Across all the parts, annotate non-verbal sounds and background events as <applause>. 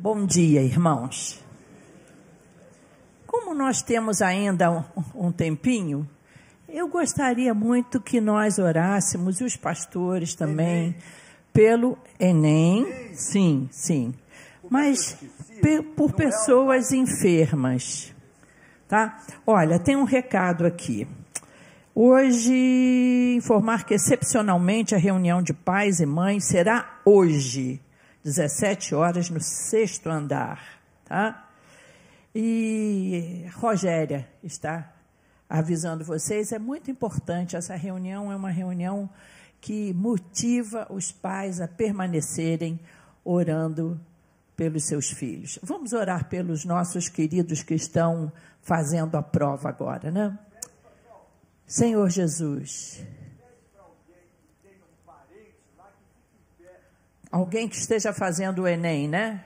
Bom dia, irmãos. Como nós temos ainda um, um, tempinho, eu gostaria muito que nós orássemos, e os pastores também, Enem. pelo Enem, sim, sim, mas por pessoas enfermas, tá? Olha, tem um recado aqui. Hoje, informar que excepcionalmente a reunião de pais e mães será hoje, 17 horas, no sexto andar, tá? E Rogéria está avisando vocês, é muito importante, essa reunião é uma reunião que motiva os pais a permanecerem orando pelos seus filhos. Vamos orar pelos nossos queridos que estão fazendo a prova agora, né? Senhor Jesus. Alguém que esteja fazendo o Enem, né?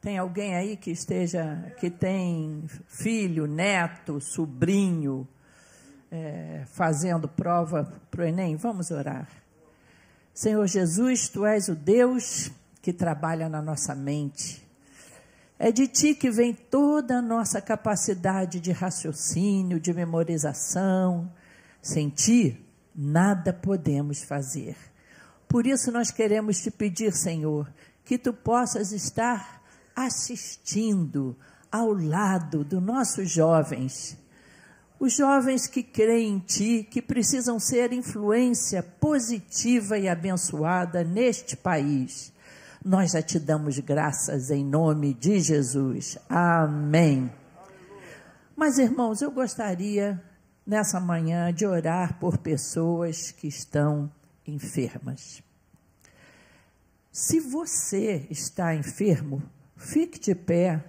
Tem alguém aí que esteja, que tem filho, neto, sobrinho, é, fazendo prova para o Enem? Vamos orar. Senhor Jesus, Tu és o Deus que trabalha na nossa mente. É de ti que vem toda a nossa capacidade de raciocínio, de memorização. Sem ti, nada podemos fazer. Por isso nós queremos te pedir, Senhor, que tu possas estar assistindo ao lado dos nossos jovens. Os jovens que creem em ti, que precisam ser influência positiva e abençoada neste país. Nós já te damos graças em nome de Jesus. Amém. Mas, irmãos, eu gostaria nessa manhã de orar por pessoas que estão enfermas. Se você está enfermo, fique de pé.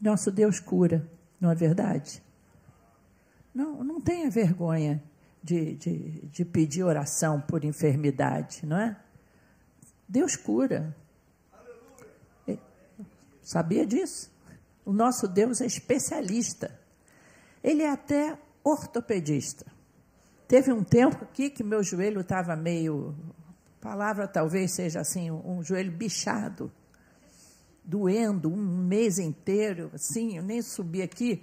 Nosso Deus cura, não é verdade? Não, não tenha vergonha de, de, de pedir oração por enfermidade, não é? Deus cura. Sabia disso? O nosso Deus é especialista. Ele é até ortopedista. Teve um tempo aqui que meu joelho estava meio, palavra talvez seja assim, um joelho bichado, doendo um mês inteiro, assim, eu nem subi aqui.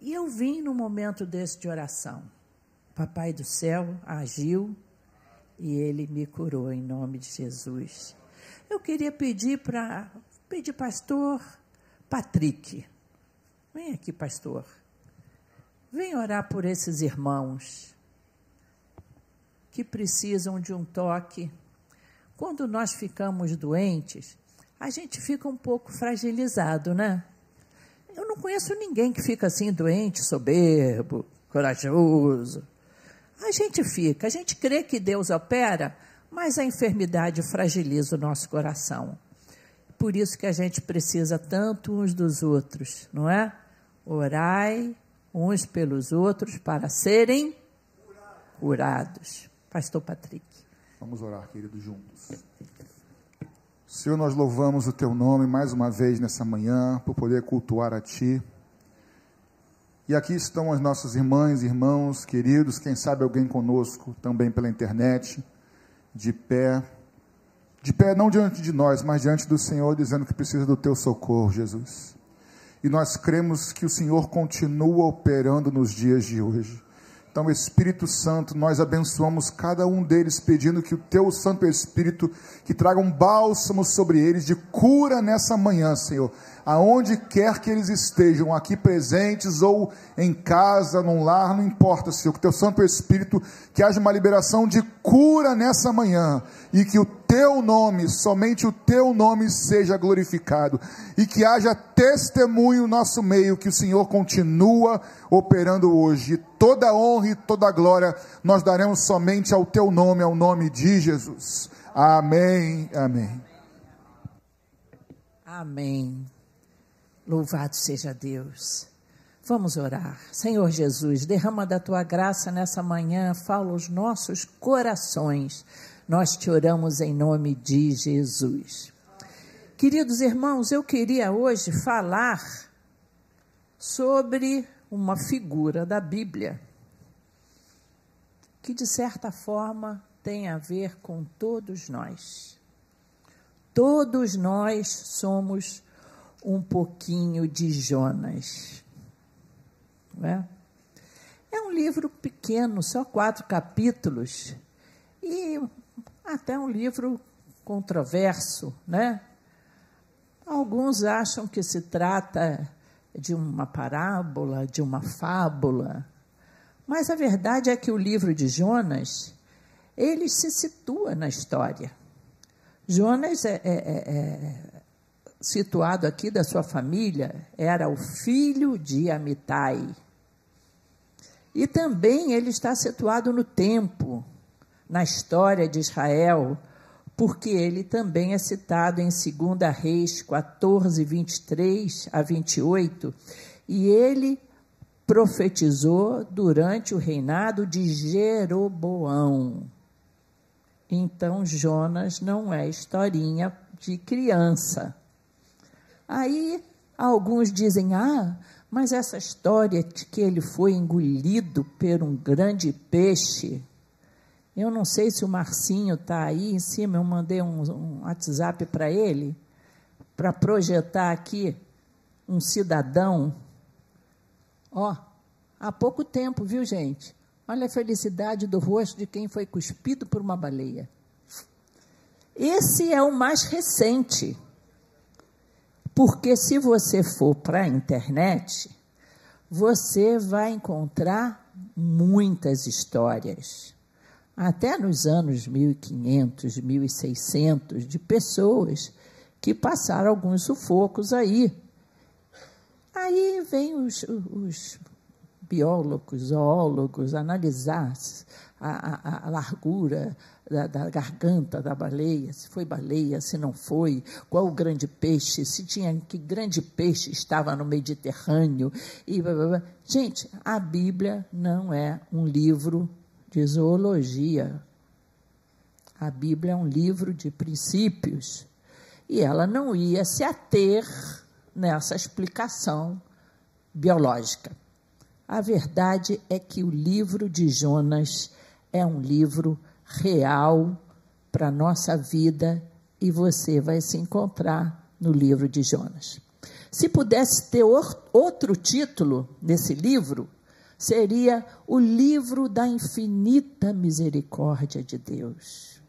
E eu vim no momento desse de oração. Papai do céu agiu, e ele me curou em nome de Jesus. Eu queria pedir para pedir pastor Patrick. Vem aqui, pastor. Vem orar por esses irmãos que precisam de um toque. Quando nós ficamos doentes, a gente fica um pouco fragilizado, né? Eu não conheço ninguém que fica assim doente, soberbo, corajoso. A gente fica, a gente crê que Deus opera, mas a enfermidade fragiliza o nosso coração. Por isso que a gente precisa tanto uns dos outros, não é? Orai uns pelos outros para serem curados. Pastor Patrick. Vamos orar, queridos, juntos. Senhor, nós louvamos o teu nome mais uma vez nessa manhã, por poder cultuar a ti. E aqui estão as nossas irmãs, irmãos, queridos, quem sabe alguém conosco também pela internet, de pé. De pé não diante de nós, mas diante do Senhor, dizendo que precisa do teu socorro, Jesus. E nós cremos que o Senhor continua operando nos dias de hoje. Então, Espírito Santo, nós abençoamos cada um deles, pedindo que o teu Santo Espírito, que traga um bálsamo sobre eles de cura nessa manhã, Senhor. Aonde quer que eles estejam, aqui presentes ou em casa, num lar, não importa, Senhor, que teu Santo Espírito, que haja uma liberação de cura nessa manhã e que o teu nome, somente o teu nome seja glorificado e que haja testemunho no nosso meio que o Senhor continua operando hoje. Toda honra e toda glória nós daremos somente ao teu nome, ao nome de Jesus. Amém. Amém. Amém. Louvado seja Deus. Vamos orar. Senhor Jesus, derrama da tua graça nessa manhã, fala os nossos corações. Nós te oramos em nome de Jesus. Queridos irmãos, eu queria hoje falar sobre uma figura da Bíblia que, de certa forma, tem a ver com todos nós. Todos nós somos um pouquinho de Jonas. Não é? é um livro pequeno, só quatro capítulos, e até um livro controverso, né? Alguns acham que se trata de uma parábola, de uma fábula, mas a verdade é que o livro de Jonas ele se situa na história. Jonas é, é, é, é situado aqui da sua família era o filho de Amitai. E também ele está situado no tempo, na história de Israel, porque ele também é citado em 2 Reis 14, 23 a 28, e ele profetizou durante o reinado de Jeroboão. Então, Jonas não é historinha de criança. Aí, alguns dizem: ah, mas essa história de que ele foi engolido por um grande peixe eu não sei se o Marcinho está aí em cima, eu mandei um, um WhatsApp para ele, para projetar aqui um cidadão. Ó, há pouco tempo, viu, gente? Olha a felicidade do rosto de quem foi cuspido por uma baleia. Esse é o mais recente. Porque se você for para a internet, você vai encontrar muitas histórias até nos anos 1500, 1600, de pessoas que passaram alguns sufocos aí. Aí vem os, os biólogos, zoólogos, analisar a, a, a largura da, da, garganta da baleia, se foi baleia, se não foi, qual o grande peixe, se tinha que grande peixe estava no Mediterrâneo e blá, blá, blá. gente, a Bíblia não é um livro de zoologia. A Bíblia é um livro de princípios e ela não ia se ater nessa explicação biológica. A verdade é que o livro de Jonas é um livro real para a nossa vida e você vai se encontrar no livro de Jonas. Se pudesse ter outro título nesse livro, seria o livro da infinita misericórdia de Deus.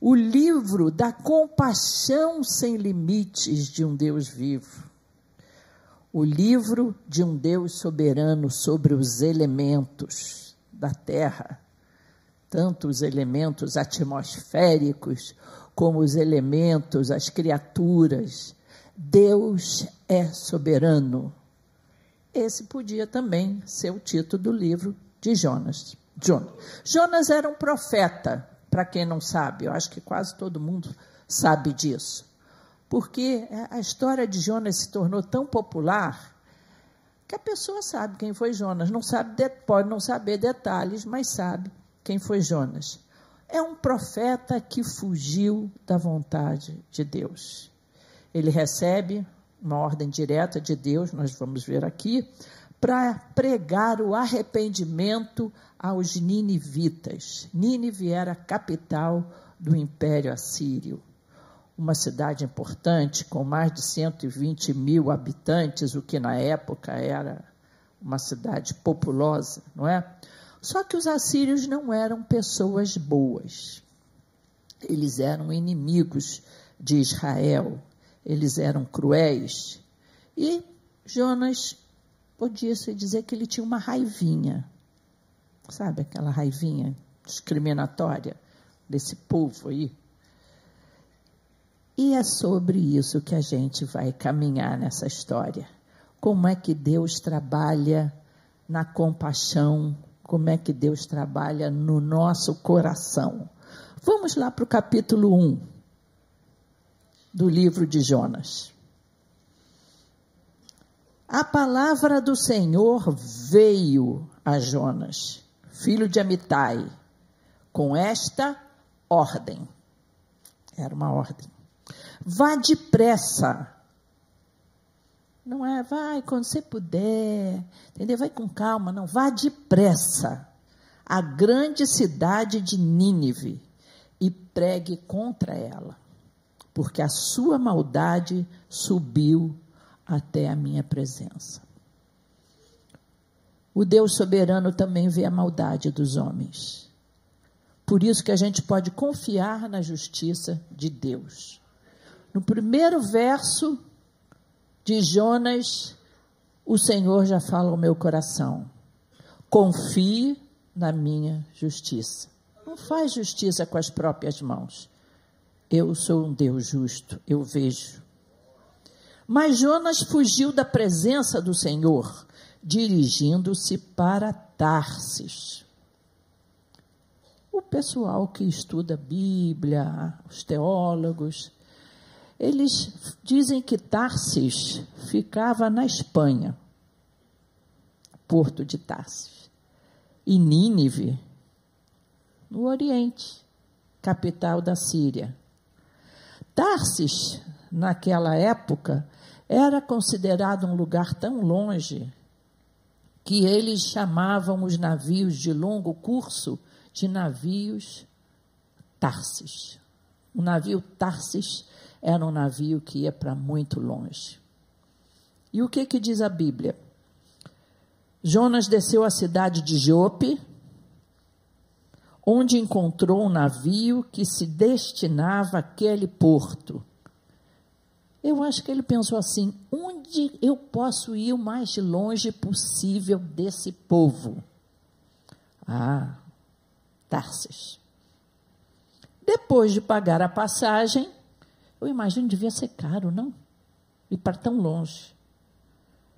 O livro da compaixão sem limites de um Deus vivo. O livro de um Deus soberano sobre os elementos da terra, tanto os elementos atmosféricos como os elementos, as criaturas. Deus é soberano esse podia também ser o título do livro de Jonas. Jonas, Jonas era um profeta, para quem não sabe, eu acho que quase todo mundo sabe disso. Porque a história de Jonas se tornou tão popular que a pessoa sabe quem foi Jonas. Não sabe, pode não saber detalhes, mas sabe quem foi Jonas. É um profeta que fugiu da vontade de Deus. Ele recebe uma ordem direta de Deus, nós vamos ver aqui, para pregar o arrependimento aos ninivitas. Nínive era a capital do Império Assírio. Uma cidade importante, com mais de 120 mil habitantes, o que na época era uma cidade populosa, não é? Só que os assírios não eram pessoas boas. Eles eram inimigos de Israel eles eram cruéis. E Jonas podia-se dizer que ele tinha uma raivinha, sabe aquela raivinha discriminatória desse povo aí? E é sobre isso que a gente vai caminhar nessa história. Como é que Deus trabalha na compaixão, como é que Deus trabalha no nosso coração. Vamos lá para o capítulo 1 do livro de Jonas. A palavra do Senhor veio a Jonas, filho de Amitai, com esta ordem. Era uma ordem. Vá depressa. Não é, vai quando você puder, entendeu? Vai com calma, não. Vá depressa à grande cidade de Nínive e pregue contra ela porque a sua maldade subiu até a minha presença. O Deus soberano também vê a maldade dos homens. Por isso que a gente pode confiar na justiça de Deus. No primeiro verso de Jonas, o Senhor já fala ao meu coração: confie na minha justiça. Não faz justiça com as próprias mãos. Eu sou um Deus justo, eu vejo. Mas Jonas fugiu da presença do Senhor, dirigindo-se para Tarsis. O pessoal que estuda Bíblia, os teólogos, eles dizem que Tarsis ficava na Espanha, porto de Tarsis, e Nínive, no Oriente, capital da Síria. Tarsis, naquela época, era considerado um lugar tão longe que eles chamavam os navios de longo curso de navios Tarsis. O navio Tarsis era um navio que ia para muito longe. E o que, que diz a Bíblia? Jonas desceu à cidade de Jope, onde encontrou um navio que se destinava àquele porto. Eu acho que ele pensou assim: onde eu posso ir o mais longe possível desse povo? Ah, Tarsis. Depois de pagar a passagem, eu imagino devia ser caro, não? Ir para tão longe.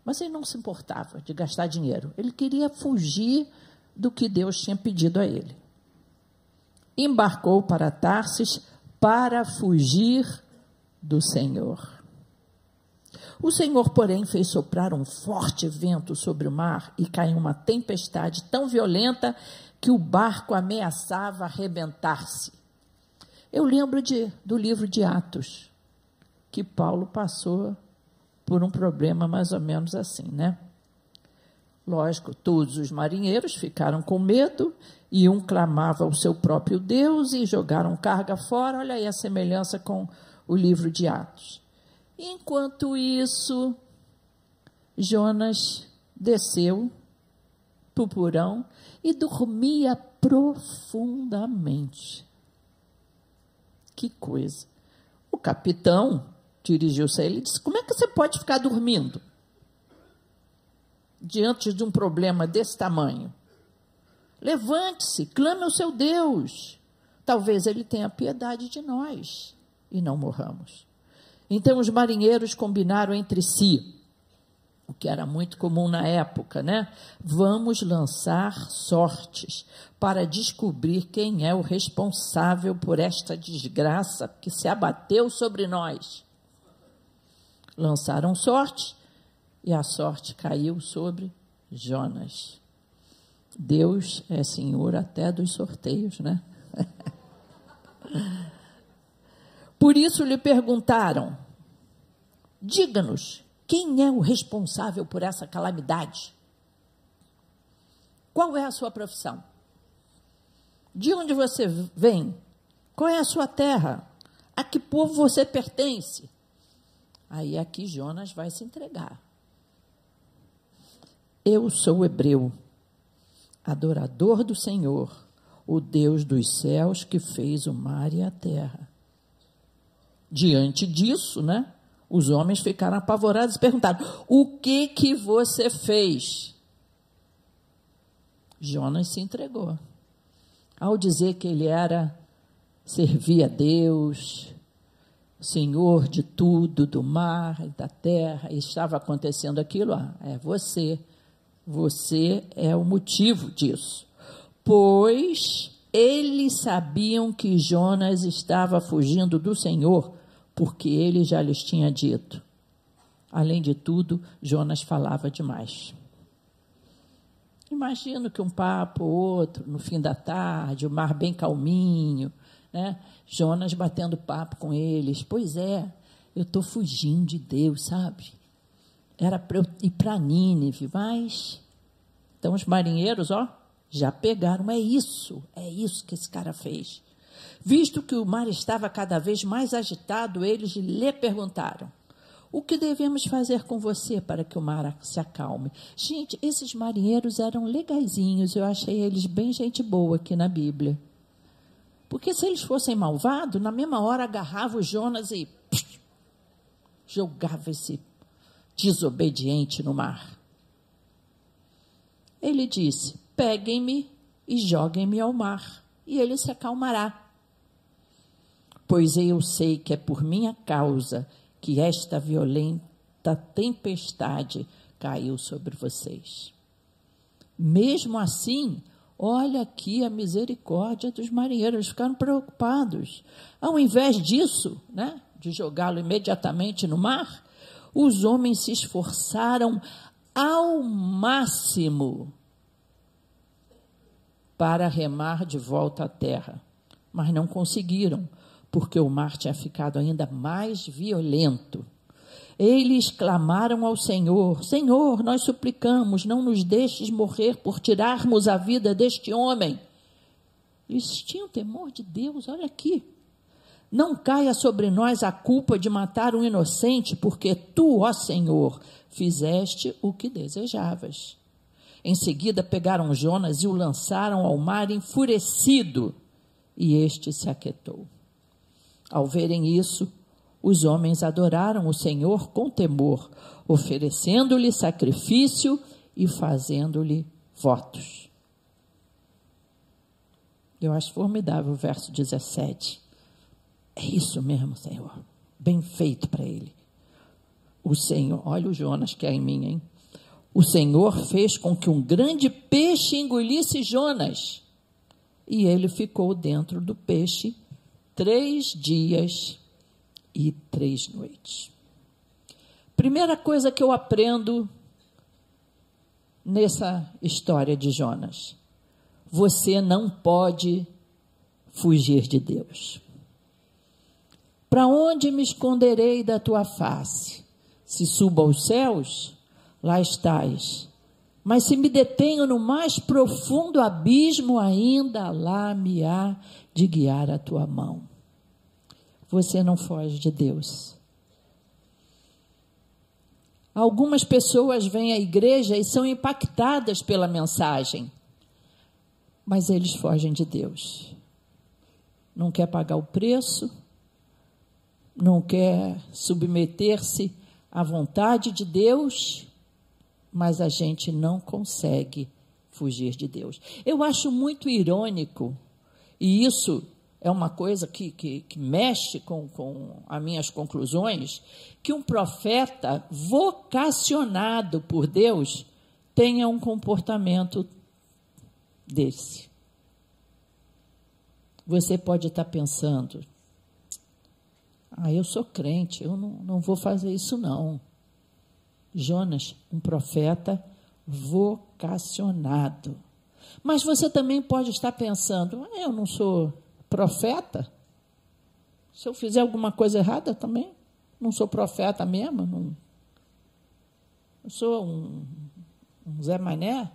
Mas ele não se importava de gastar dinheiro. Ele queria fugir do que Deus tinha pedido a ele. Embarcou para Tarsis para fugir do Senhor. O Senhor, porém, fez soprar um forte vento sobre o mar e caiu uma tempestade tão violenta que o barco ameaçava arrebentar-se. Eu lembro de, do livro de Atos, que Paulo passou por um problema mais ou menos assim, né? Lógico, todos os marinheiros ficaram com medo e um clamava ao seu próprio Deus e jogaram carga fora. Olha aí a semelhança com o livro de Atos. Enquanto isso, Jonas desceu para o porão e dormia profundamente. Que coisa. O capitão dirigiu-se a ele e disse: Como é que você pode ficar dormindo? Diante de um problema desse tamanho. Levante-se, clame ao seu Deus. Talvez ele tenha piedade de nós e não morramos. Então os marinheiros combinaram entre si o que era muito comum na época, né? Vamos lançar sortes para descobrir quem é o responsável por esta desgraça que se abateu sobre nós. Lançaram sorte e a sorte caiu sobre Jonas. Deus é senhor até dos sorteios, né? <laughs> Por isso lhe perguntaram: diga-nos, quem é o responsável por essa calamidade? Qual é a sua profissão? De onde você vem? Qual é a sua terra? A que povo você pertence? Aí aqui Jonas vai se entregar. Eu sou hebreu, adorador do Senhor, o Deus dos céus que fez o mar e a terra. Diante disso, né? Os homens ficaram apavorados e perguntaram: O que que você fez? Jonas se entregou. Ao dizer que ele era servia a Deus, Senhor de tudo, do mar e da terra, e estava acontecendo aquilo, ah, é você. Você é o motivo disso. Pois eles sabiam que Jonas estava fugindo do Senhor porque ele já lhes tinha dito. Além de tudo, Jonas falava demais. Imagino que um papo, outro, no fim da tarde, o mar bem calminho, né? Jonas batendo papo com eles. Pois é, eu estou fugindo de Deus, sabe? Era para ir para Nínive, mas. Então os marinheiros, ó, já pegaram. É isso, é isso que esse cara fez. Visto que o mar estava cada vez mais agitado, eles lhe perguntaram: O que devemos fazer com você para que o mar se acalme? Gente, esses marinheiros eram legaisinhos, eu achei eles bem gente boa aqui na Bíblia. Porque se eles fossem malvados, na mesma hora agarrava o Jonas e psh, jogava esse desobediente no mar. Ele disse: Peguem-me e joguem-me ao mar, e ele se acalmará pois eu sei que é por minha causa que esta violenta tempestade caiu sobre vocês. Mesmo assim, olha aqui a misericórdia dos marinheiros, ficaram preocupados. Ao invés disso, né, de jogá-lo imediatamente no mar, os homens se esforçaram ao máximo para remar de volta à terra, mas não conseguiram, porque o mar tinha ficado ainda mais violento. Eles clamaram ao Senhor: Senhor, nós suplicamos, não nos deixes morrer por tirarmos a vida deste homem. Eles tinham temor de Deus, olha aqui. Não caia sobre nós a culpa de matar um inocente, porque tu, ó Senhor, fizeste o que desejavas. Em seguida pegaram Jonas e o lançaram ao mar enfurecido, e este se aquietou. Ao verem isso, os homens adoraram o Senhor com temor, oferecendo-lhe sacrifício e fazendo-lhe votos. Eu acho formidável o verso 17. É isso mesmo, Senhor. Bem feito para ele. O Senhor, olha o Jonas que é em mim, hein? O Senhor fez com que um grande peixe engolisse Jonas. E ele ficou dentro do peixe três dias e três noites. Primeira coisa que eu aprendo nessa história de Jonas: você não pode fugir de Deus. Para onde me esconderei da tua face? Se subo aos céus, lá estás. Mas se me detenho no mais profundo abismo, ainda lá me há de guiar a tua mão. Você não foge de Deus. Algumas pessoas vêm à igreja e são impactadas pela mensagem, mas eles fogem de Deus. Não quer pagar o preço, não quer submeter-se à vontade de Deus, mas a gente não consegue fugir de Deus. Eu acho muito irônico e isso é uma coisa que, que, que mexe com, com as minhas conclusões, que um profeta vocacionado por Deus tenha um comportamento desse. Você pode estar pensando, ah, eu sou crente, eu não, não vou fazer isso não. Jonas, um profeta vocacionado. Mas você também pode estar pensando: ah, eu não sou profeta? Se eu fizer alguma coisa errada também, não sou profeta mesmo? Não, eu sou um, um Zé Mané?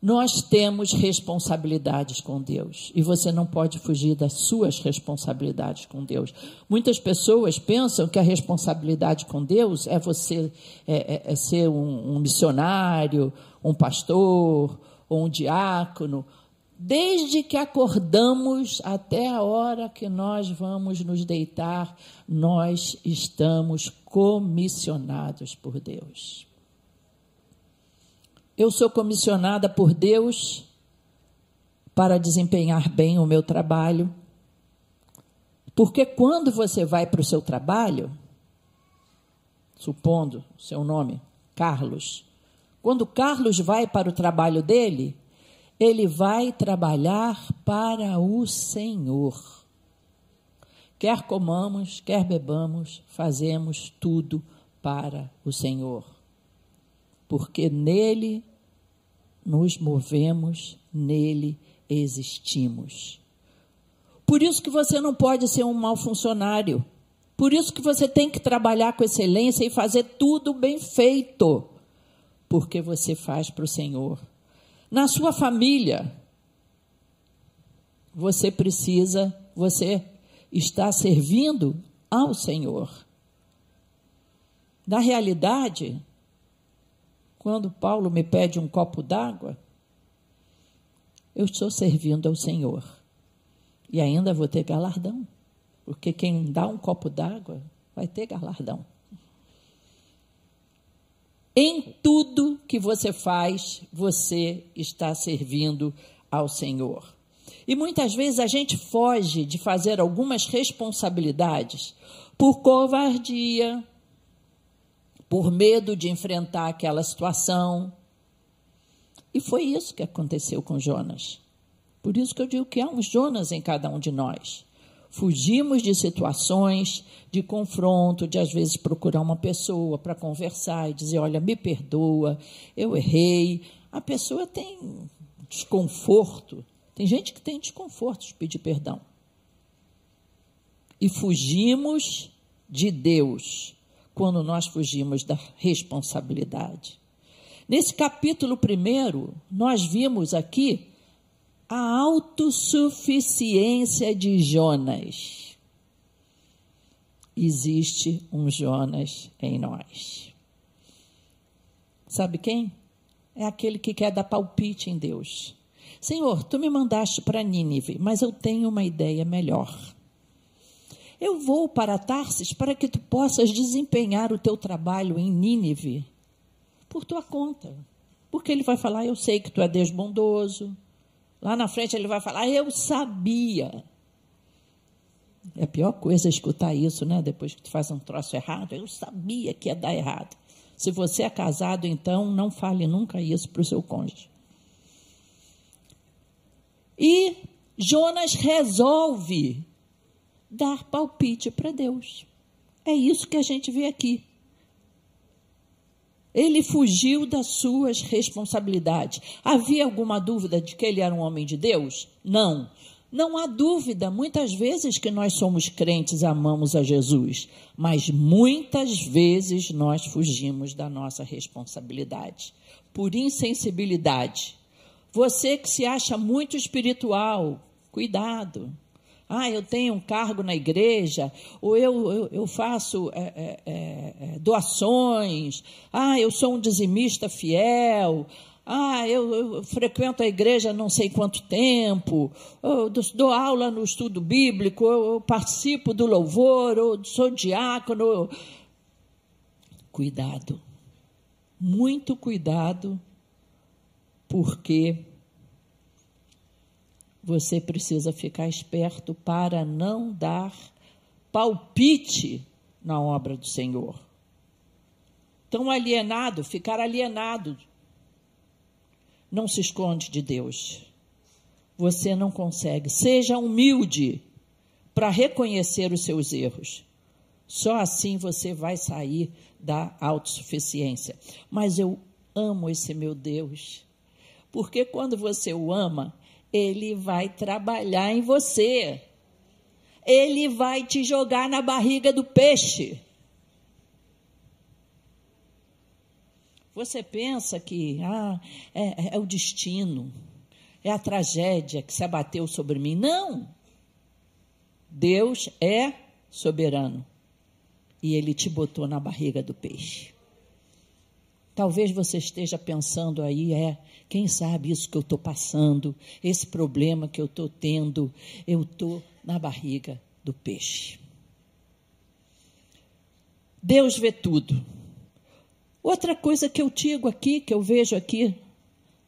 Nós temos responsabilidades com Deus e você não pode fugir das suas responsabilidades com Deus. Muitas pessoas pensam que a responsabilidade com Deus é você é, é, é ser um, um missionário, um pastor ou um diácono, desde que acordamos até a hora que nós vamos nos deitar, nós estamos comissionados por Deus. Eu sou comissionada por Deus para desempenhar bem o meu trabalho. Porque quando você vai para o seu trabalho, supondo seu nome, Carlos, quando Carlos vai para o trabalho dele, ele vai trabalhar para o Senhor. Quer comamos, quer bebamos, fazemos tudo para o Senhor porque nele nos movemos, nele existimos. Por isso que você não pode ser um mau funcionário. Por isso que você tem que trabalhar com excelência e fazer tudo bem feito. Porque você faz para o Senhor. Na sua família, você precisa, você está servindo ao Senhor. Na realidade, quando Paulo me pede um copo d'água, eu estou servindo ao Senhor. E ainda vou ter galardão, porque quem dá um copo d'água vai ter galardão. Em tudo que você faz, você está servindo ao Senhor. E muitas vezes a gente foge de fazer algumas responsabilidades por covardia, por medo de enfrentar aquela situação. E foi isso que aconteceu com Jonas. Por isso que eu digo que há um Jonas em cada um de nós. Fugimos de situações de confronto, de às vezes procurar uma pessoa para conversar e dizer: Olha, me perdoa, eu errei. A pessoa tem desconforto. Tem gente que tem desconforto de pedir perdão. E fugimos de Deus quando nós fugimos da responsabilidade. Nesse capítulo primeiro, nós vimos aqui a autossuficiência de Jonas. Existe um Jonas em nós. Sabe quem? É aquele que quer dar palpite em Deus. Senhor, tu me mandaste para Nínive, mas eu tenho uma ideia melhor. Eu vou para Tarsis para que tu possas desempenhar o teu trabalho em Nínive por tua conta. Porque ele vai falar, eu sei que tu é Deus bondoso. Lá na frente ele vai falar, eu sabia. É a pior coisa escutar isso, né? Depois que tu faz um troço errado, eu sabia que ia dar errado. Se você é casado, então não fale nunca isso para o seu cônjuge. E Jonas resolve dar palpite para Deus. É isso que a gente vê aqui. Ele fugiu das suas responsabilidades. Havia alguma dúvida de que ele era um homem de Deus? Não. Não há dúvida, muitas vezes que nós somos crentes, amamos a Jesus, mas muitas vezes nós fugimos da nossa responsabilidade por insensibilidade. Você que se acha muito espiritual, cuidado. Ah, eu tenho um cargo na igreja, ou eu, eu, eu faço é, é, é, doações, ah, eu sou um dizimista fiel, ah, eu, eu, frequento a igreja não sei quanto tempo, eu dou aula no estudo bíblico, eu participo do louvor, eu sou diácono. Cuidado, muito cuidado, porque você precisa ficar esperto para não dar palpite na obra do Senhor. Tão alienado, ficar alienado, não se esconde de Deus. Você não consegue. Seja humilde para reconhecer os seus erros. Só assim você vai sair da autossuficiência. Mas eu amo esse meu Deus. Porque quando você o ama, ele vai trabalhar em você. Ele vai te jogar na barriga do peixe. Você pensa que ah, é, é o destino, é a tragédia que se abateu sobre mim. Não! Deus é soberano e ele te botou na barriga do peixe. Talvez você esteja pensando aí, é, quem sabe isso que eu estou passando, esse problema que eu estou tendo, eu estou na barriga do peixe. Deus vê tudo. Outra coisa que eu digo aqui, que eu vejo aqui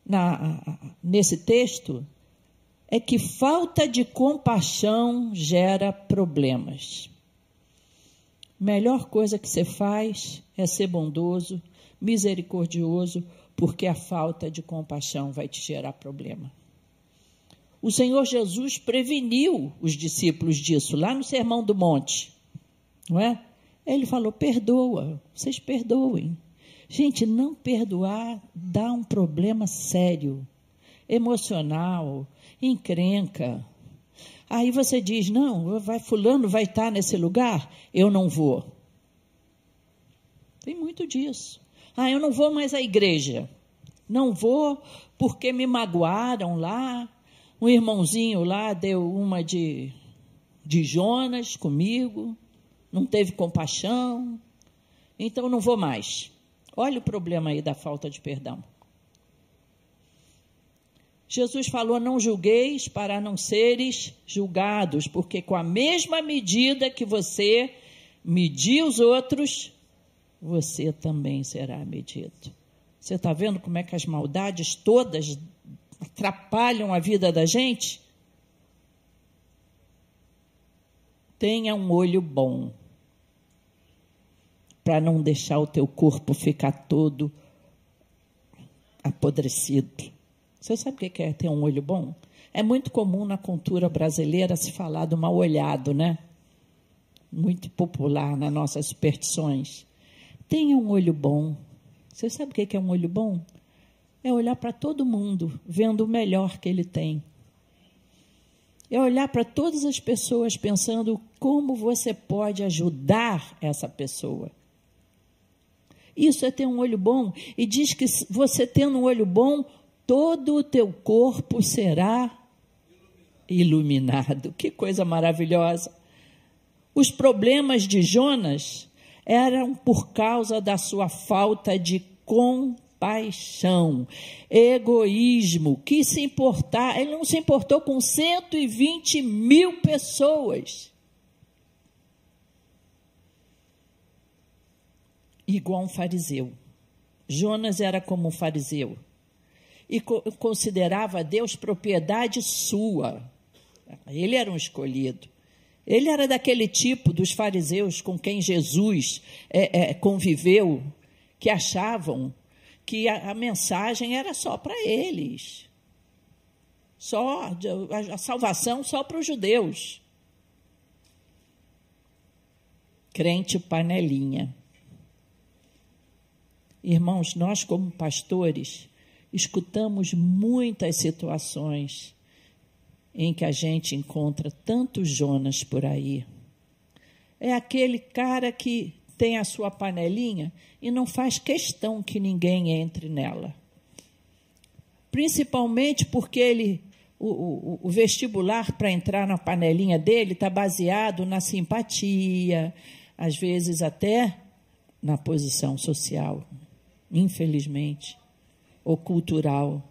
na, nesse texto, é que falta de compaixão gera problemas. Melhor coisa que você faz é ser bondoso misericordioso, porque a falta de compaixão vai te gerar problema. O Senhor Jesus preveniu os discípulos disso lá no Sermão do Monte, não é? Ele falou: perdoa, vocês perdoem. Gente, não perdoar dá um problema sério, emocional, encrenca. Aí você diz: não, vai fulano vai estar nesse lugar, eu não vou. Tem muito disso. Ah, eu não vou mais à igreja. Não vou porque me magoaram lá. Um irmãozinho lá deu uma de, de Jonas comigo, não teve compaixão, então não vou mais. Olha o problema aí da falta de perdão. Jesus falou: Não julgueis para não seres julgados, porque com a mesma medida que você medir os outros, você também será medido. Você está vendo como é que as maldades todas atrapalham a vida da gente? Tenha um olho bom para não deixar o teu corpo ficar todo apodrecido. Você sabe o que é ter um olho bom? É muito comum na cultura brasileira se falar do mal olhado, né? Muito popular nas nossas superstições. Tenha um olho bom. Você sabe o que é um olho bom? É olhar para todo mundo, vendo o melhor que ele tem. É olhar para todas as pessoas pensando como você pode ajudar essa pessoa. Isso é ter um olho bom. E diz que você tendo um olho bom, todo o teu corpo será iluminado. Que coisa maravilhosa. Os problemas de Jonas eram por causa da sua falta de compaixão, egoísmo, que se importar, ele não se importou com 120 mil pessoas. Igual um fariseu. Jonas era como um fariseu e co considerava Deus propriedade sua. Ele era um escolhido. Ele era daquele tipo dos fariseus com quem Jesus é, é, conviveu, que achavam que a, a mensagem era só para eles. Só a, a salvação só para os judeus. Crente panelinha. Irmãos, nós como pastores escutamos muitas situações em que a gente encontra tantos Jonas por aí. É aquele cara que tem a sua panelinha e não faz questão que ninguém entre nela. Principalmente porque ele, o, o, o vestibular para entrar na panelinha dele está baseado na simpatia, às vezes até na posição social, infelizmente ou cultural.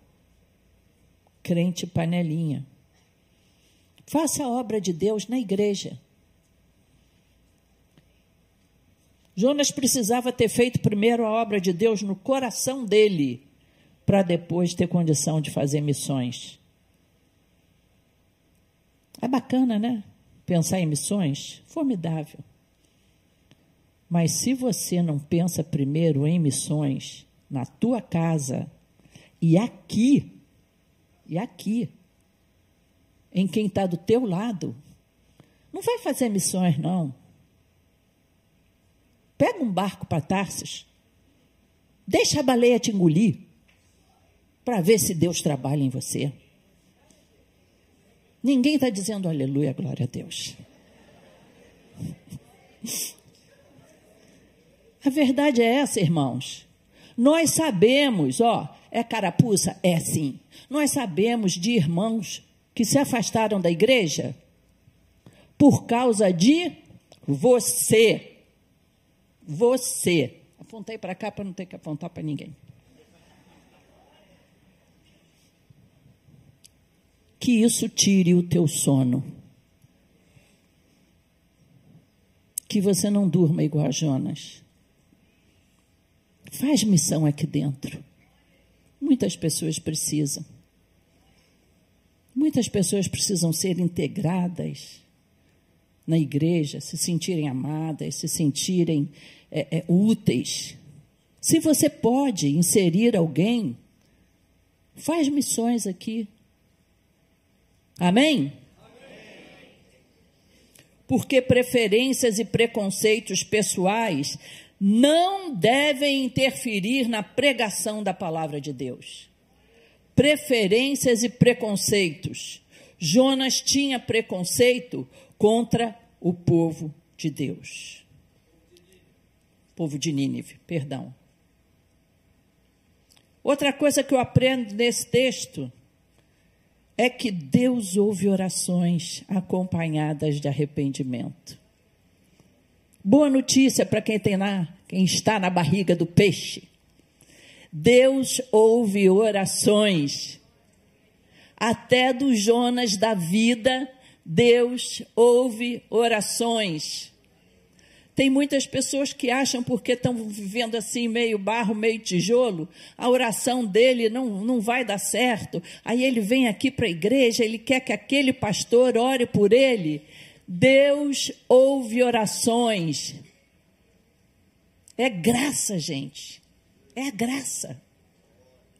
Crente panelinha. Faça a obra de Deus na igreja. Jonas precisava ter feito primeiro a obra de Deus no coração dele, para depois ter condição de fazer missões. É bacana, né? Pensar em missões? Formidável. Mas se você não pensa primeiro em missões na tua casa, e aqui, e aqui, em quem está do teu lado, não vai fazer missões, não. Pega um barco para Tarsis, deixa a baleia te engolir, para ver se Deus trabalha em você. Ninguém está dizendo aleluia, glória a Deus. <laughs> A verdade é essa, irmãos. Nós sabemos, ó, é carapuça? É sim. Nós sabemos de irmãos que se afastaram da igreja por causa de você. Você. Apontei para cá para não ter que apontar para ninguém. Que isso tire o teu sono. Que você não durma igual a Jonas. Faz missão aqui dentro. Muitas pessoas precisam. Muitas pessoas precisam ser integradas na igreja, se sentirem amadas, se sentirem é, é, úteis. Se você pode inserir alguém, faz missões aqui. Amém? Amém? Porque preferências e preconceitos pessoais não devem interferir na pregação da palavra de Deus. Preferências e preconceitos. Jonas tinha preconceito contra o povo de Deus. Povo de Nínive, perdão. Outra coisa que eu aprendo nesse texto é que Deus ouve orações acompanhadas de arrependimento. Boa notícia para quem tem lá, quem está na barriga do peixe. Deus ouve orações. Até do Jonas da vida, Deus ouve orações. Tem muitas pessoas que acham, porque estão vivendo assim, meio barro, meio tijolo, a oração dele não, não vai dar certo. Aí ele vem aqui para a igreja, ele quer que aquele pastor ore por ele. Deus ouve orações. É graça, gente. É graça.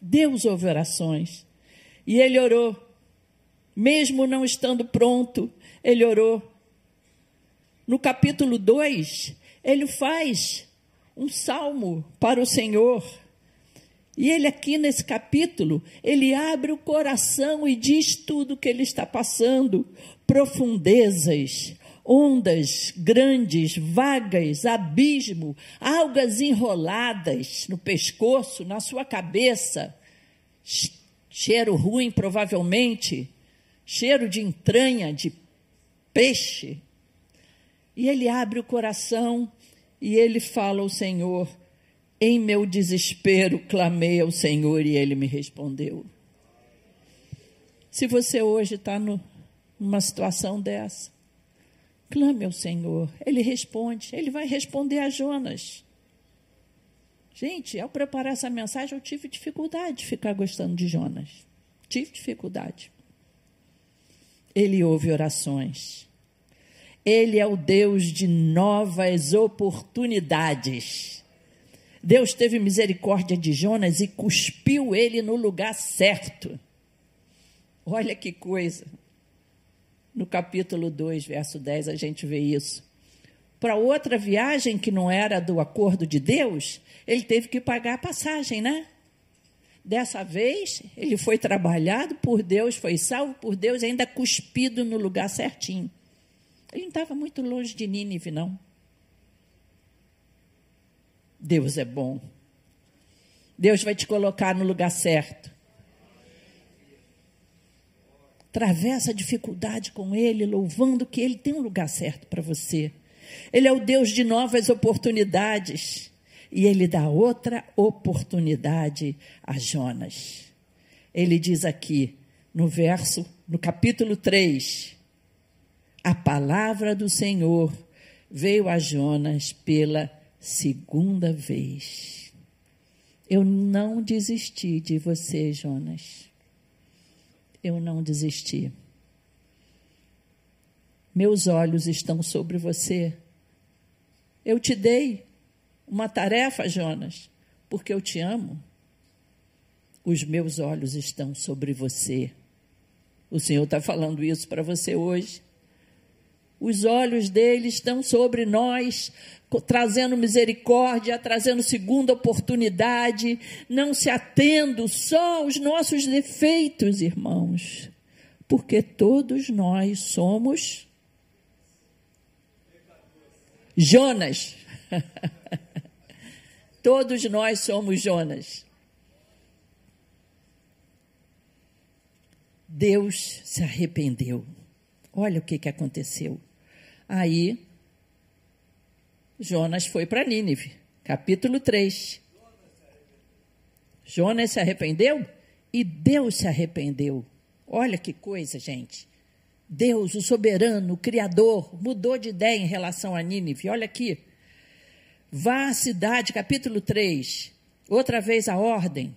Deus ouve orações. E ele orou. Mesmo não estando pronto, ele orou. No capítulo 2, ele faz um salmo para o Senhor. E ele aqui nesse capítulo, ele abre o coração e diz tudo o que ele está passando, profundezas, ondas grandes, vagas, abismo, algas enroladas no pescoço, na sua cabeça, cheiro ruim provavelmente, cheiro de entranha, de peixe. E ele abre o coração e ele fala ao Senhor: Em meu desespero clamei ao Senhor e ele me respondeu. Se você hoje está numa situação dessa, Clame ao Senhor, Ele responde, Ele vai responder a Jonas. Gente, ao preparar essa mensagem, eu tive dificuldade de ficar gostando de Jonas. Tive dificuldade. Ele ouve orações. Ele é o Deus de novas oportunidades. Deus teve misericórdia de Jonas e cuspiu ele no lugar certo. Olha que coisa. No capítulo 2, verso 10, a gente vê isso. Para outra viagem que não era do acordo de Deus, ele teve que pagar a passagem, né? Dessa vez, ele foi trabalhado por Deus, foi salvo por Deus, ainda cuspido no lugar certinho. Ele não estava muito longe de Nínive, não. Deus é bom. Deus vai te colocar no lugar certo. Atravessa a dificuldade com Ele, louvando que Ele tem um lugar certo para você. Ele é o Deus de novas oportunidades. E Ele dá outra oportunidade a Jonas. Ele diz aqui, no verso, no capítulo 3, a palavra do Senhor veio a Jonas pela segunda vez. Eu não desisti de você, Jonas eu não desisti. Meus olhos estão sobre você. Eu te dei uma tarefa, Jonas, porque eu te amo. Os meus olhos estão sobre você. O Senhor está falando isso para você hoje. Os olhos dele estão sobre nós, trazendo misericórdia, trazendo segunda oportunidade, não se atendo só aos nossos defeitos, irmãos, porque todos nós somos Jonas. <laughs> todos nós somos Jonas. Deus se arrependeu. Olha o que, que aconteceu. Aí Jonas foi para Nínive, capítulo 3. Jonas se arrependeu e Deus se arrependeu. Olha que coisa, gente. Deus, o soberano, o criador, mudou de ideia em relação a Nínive. Olha aqui. Vá à cidade, capítulo 3. Outra vez a ordem.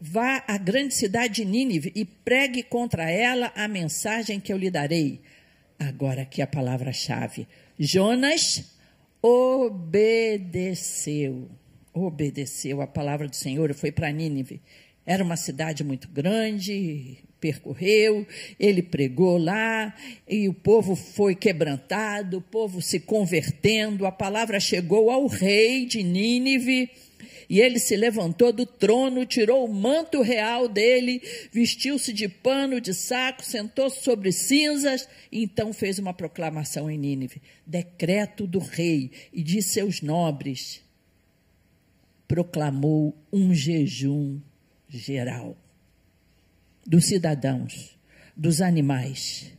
Vá à grande cidade de Nínive e pregue contra ela a mensagem que eu lhe darei. Agora aqui a palavra-chave. Jonas obedeceu. Obedeceu a palavra do Senhor e foi para Nínive. Era uma cidade muito grande, percorreu, ele pregou lá, e o povo foi quebrantado, o povo se convertendo, a palavra chegou ao rei de Nínive, e ele se levantou do trono, tirou o manto real dele, vestiu-se de pano de saco, sentou-se sobre cinzas, e então fez uma proclamação em Nínive: decreto do rei e de seus nobres. Proclamou um jejum geral dos cidadãos. dos animais.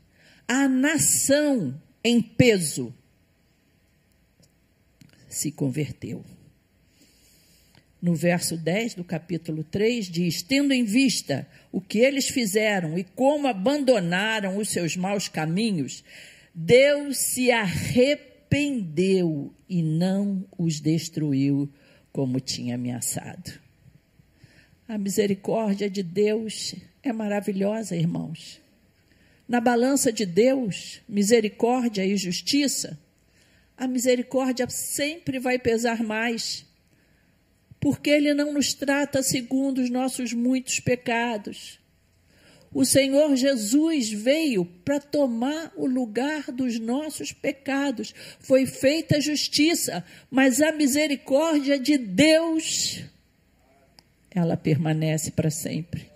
A nação em peso se converteu. No verso 10 do capítulo 3 diz: Tendo em vista o que eles fizeram e como abandonaram os seus maus caminhos, Deus se arrependeu e não os destruiu como tinha ameaçado. A misericórdia de Deus é maravilhosa, irmãos. Na balança de Deus, misericórdia e justiça, a misericórdia sempre vai pesar mais, porque Ele não nos trata segundo os nossos muitos pecados. O Senhor Jesus veio para tomar o lugar dos nossos pecados. Foi feita justiça, mas a misericórdia de Deus ela permanece para sempre.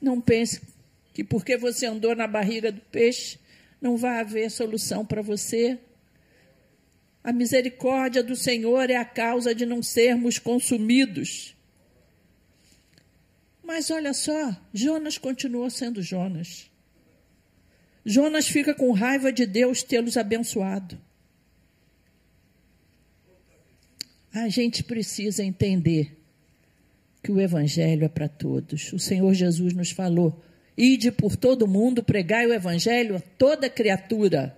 Não pense que porque você andou na barriga do peixe, não vai haver solução para você. A misericórdia do Senhor é a causa de não sermos consumidos. Mas olha só, Jonas continuou sendo Jonas. Jonas fica com raiva de Deus tê-los abençoado. A gente precisa entender que o Evangelho é para todos. O Senhor Jesus nos falou: ide por todo mundo, pregai o Evangelho a toda criatura.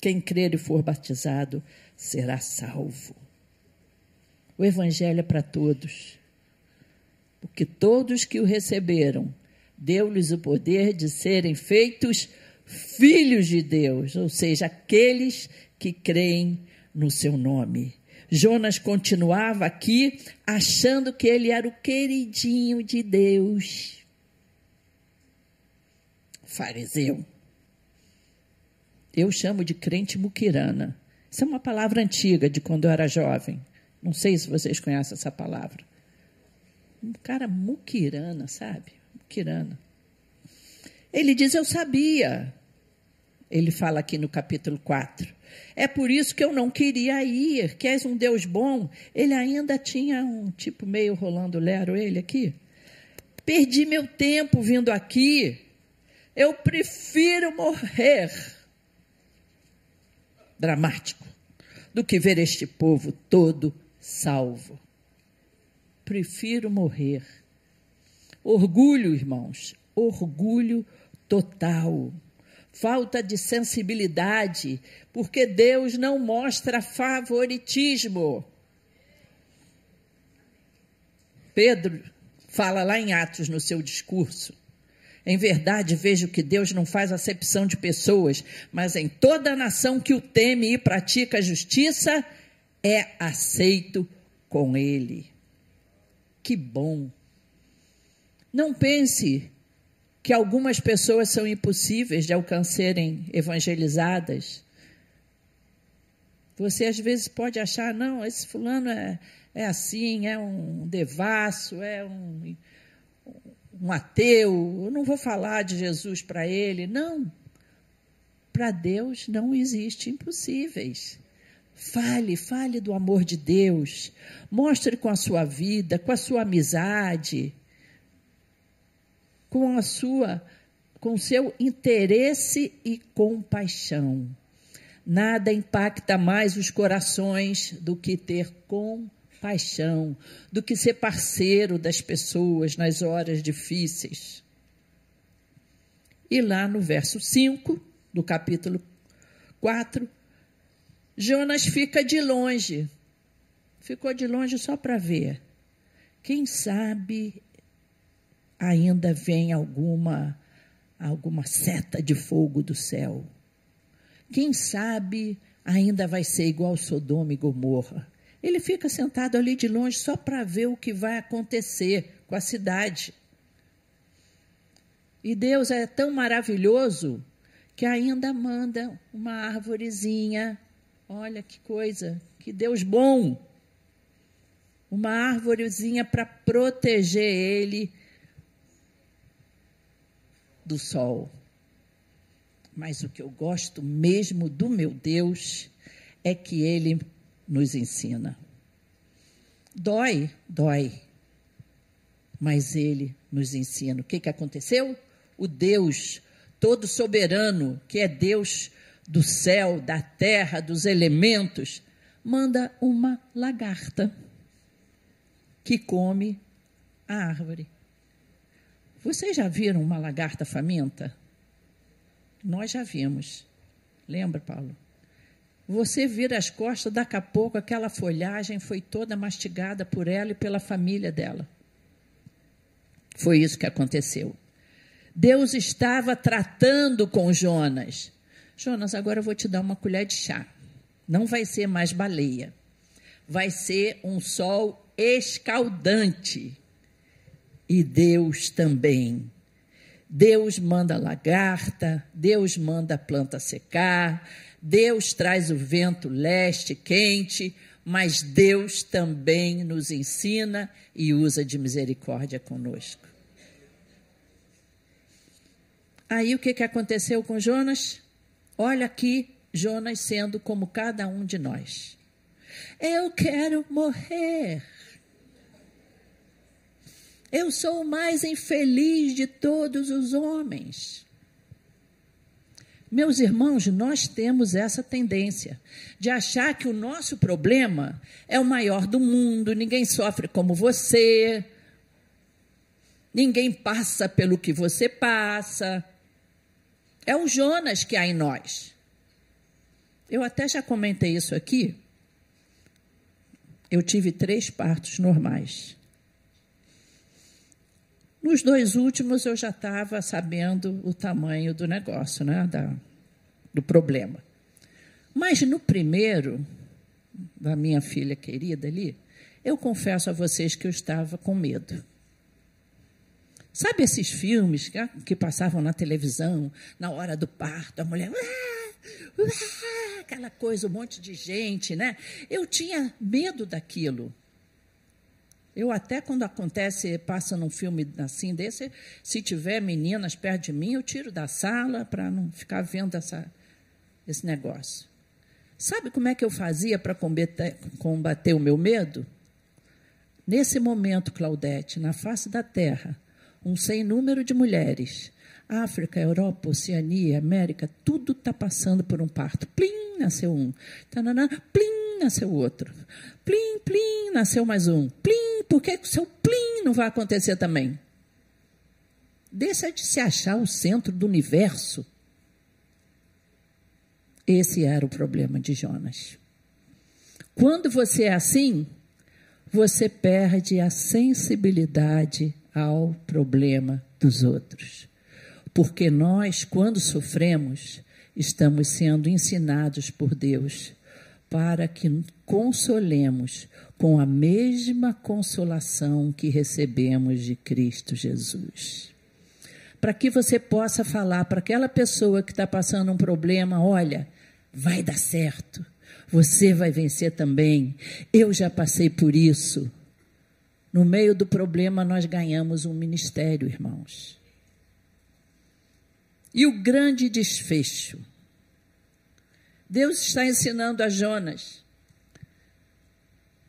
Quem crer e for batizado será salvo. O Evangelho é para todos. Porque todos que o receberam, deu-lhes o poder de serem feitos filhos de Deus, ou seja, aqueles que creem no seu nome. Jonas continuava aqui achando que ele era o queridinho de Deus. Fariseu. Eu chamo de crente muquirana. Isso é uma palavra antiga de quando eu era jovem. Não sei se vocês conhecem essa palavra. Um cara muquirana, sabe? Muquirana. Ele diz: Eu sabia. Ele fala aqui no capítulo 4. É por isso que eu não queria ir, que és um Deus bom. Ele ainda tinha um tipo meio rolando lero, ele aqui. Perdi meu tempo vindo aqui. Eu prefiro morrer. Dramático. Do que ver este povo todo salvo. Prefiro morrer. Orgulho, irmãos. Orgulho total falta de sensibilidade, porque Deus não mostra favoritismo. Pedro fala lá em Atos no seu discurso. Em verdade, vejo que Deus não faz acepção de pessoas, mas em toda a nação que o teme e pratica a justiça, é aceito com ele. Que bom. Não pense que algumas pessoas são impossíveis de alcançarem evangelizadas. Você às vezes pode achar, não, esse fulano é, é assim, é um devasso, é um, um ateu, eu não vou falar de Jesus para ele. Não. Para Deus não existe impossíveis. Fale, fale do amor de Deus. Mostre com a sua vida, com a sua amizade com a sua com seu interesse e compaixão. Nada impacta mais os corações do que ter compaixão, do que ser parceiro das pessoas nas horas difíceis. E lá no verso 5 do capítulo 4, Jonas fica de longe. Ficou de longe só para ver. Quem sabe ainda vem alguma alguma seta de fogo do céu. Quem sabe ainda vai ser igual Sodoma e Gomorra. Ele fica sentado ali de longe só para ver o que vai acontecer com a cidade. E Deus é tão maravilhoso que ainda manda uma árvorezinha. Olha que coisa, que Deus bom! Uma árvorezinha para proteger ele do sol. Mas o que eu gosto mesmo do meu Deus é que ele nos ensina. Dói, dói. Mas ele nos ensina. O que, que aconteceu? o Deus todo soberano, que é Deus do céu, da terra, dos elementos, manda uma lagarta que come a árvore. Vocês já viram uma lagarta faminta? Nós já vimos. Lembra, Paulo? Você vira as costas, daqui a pouco aquela folhagem foi toda mastigada por ela e pela família dela. Foi isso que aconteceu. Deus estava tratando com Jonas. Jonas, agora eu vou te dar uma colher de chá. Não vai ser mais baleia. Vai ser um sol escaldante. E Deus também. Deus manda lagarta, Deus manda planta secar, Deus traz o vento leste quente, mas Deus também nos ensina e usa de misericórdia conosco. Aí o que, que aconteceu com Jonas? Olha aqui, Jonas sendo como cada um de nós. Eu quero morrer. Eu sou o mais infeliz de todos os homens. Meus irmãos, nós temos essa tendência de achar que o nosso problema é o maior do mundo, ninguém sofre como você, ninguém passa pelo que você passa. É o Jonas que há em nós. Eu até já comentei isso aqui. Eu tive três partos normais. Nos dois últimos eu já estava sabendo o tamanho do negócio, né, da, do problema. Mas no primeiro, da minha filha querida ali, eu confesso a vocês que eu estava com medo. Sabe esses filmes que, que passavam na televisão, na hora do parto, a mulher. aquela coisa, um monte de gente, né? Eu tinha medo daquilo. Eu até quando acontece, passa num filme assim desse, se tiver meninas perto de mim, eu tiro da sala para não ficar vendo essa, esse negócio. Sabe como é que eu fazia para combater, combater o meu medo? Nesse momento, Claudete, na face da terra, um sem número de mulheres, África, Europa, Oceania, América, tudo está passando por um parto. Plim, nasceu um. Tanana, plim, nasceu outro. Plim, plim, nasceu mais um. Plim, por que o seu plim não vai acontecer também? Deixa de se achar o centro do universo. Esse era o problema de Jonas. Quando você é assim, você perde a sensibilidade ao problema dos outros. Porque nós, quando sofremos, estamos sendo ensinados por Deus para que consolemos com a mesma consolação que recebemos de Cristo Jesus. Para que você possa falar para aquela pessoa que está passando um problema: olha, vai dar certo, você vai vencer também. Eu já passei por isso. No meio do problema, nós ganhamos um ministério, irmãos. E o grande desfecho. Deus está ensinando a Jonas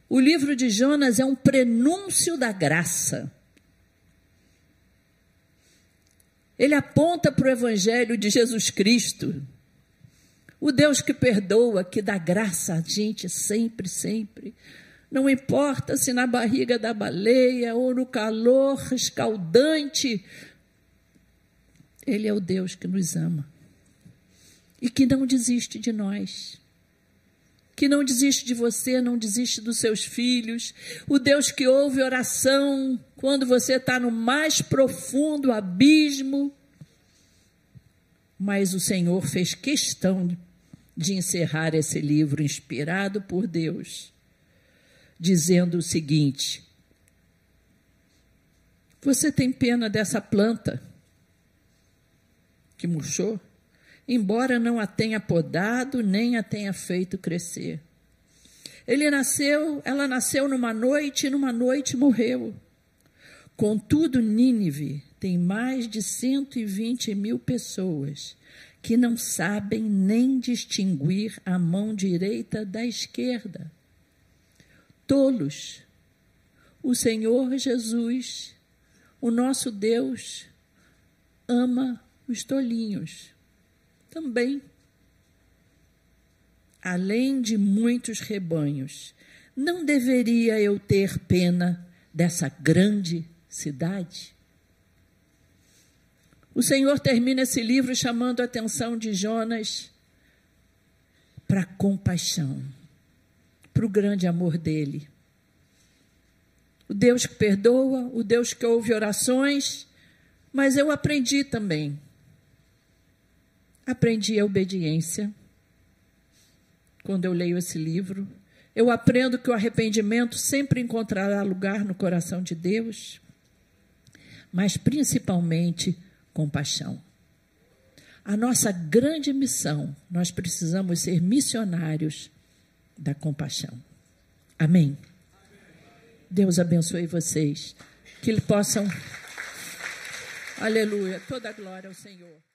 o livro de Jonas é um prenúncio da graça. Ele aponta para o Evangelho de Jesus Cristo, o Deus que perdoa, que dá graça a gente sempre, sempre. Não importa se na barriga da baleia ou no calor escaldante, Ele é o Deus que nos ama e que não desiste de nós que não desiste de você, não desiste dos seus filhos, o Deus que ouve oração quando você está no mais profundo abismo. Mas o Senhor fez questão de encerrar esse livro inspirado por Deus, dizendo o seguinte: Você tem pena dessa planta que murchou? Embora não a tenha podado nem a tenha feito crescer. Ele nasceu, ela nasceu numa noite e numa noite morreu. Contudo, Nínive tem mais de 120 mil pessoas que não sabem nem distinguir a mão direita da esquerda. Tolos. O Senhor Jesus, o nosso Deus, ama os tolinhos. Também. Além de muitos rebanhos, não deveria eu ter pena dessa grande cidade? O Senhor termina esse livro chamando a atenção de Jonas para compaixão, para o grande amor dele. O Deus que perdoa, o Deus que ouve orações, mas eu aprendi também. Aprendi a obediência quando eu leio esse livro. Eu aprendo que o arrependimento sempre encontrará lugar no coração de Deus, mas principalmente compaixão. A nossa grande missão, nós precisamos ser missionários da compaixão. Amém. Deus abençoe vocês, que possam. Aleluia, toda glória ao Senhor.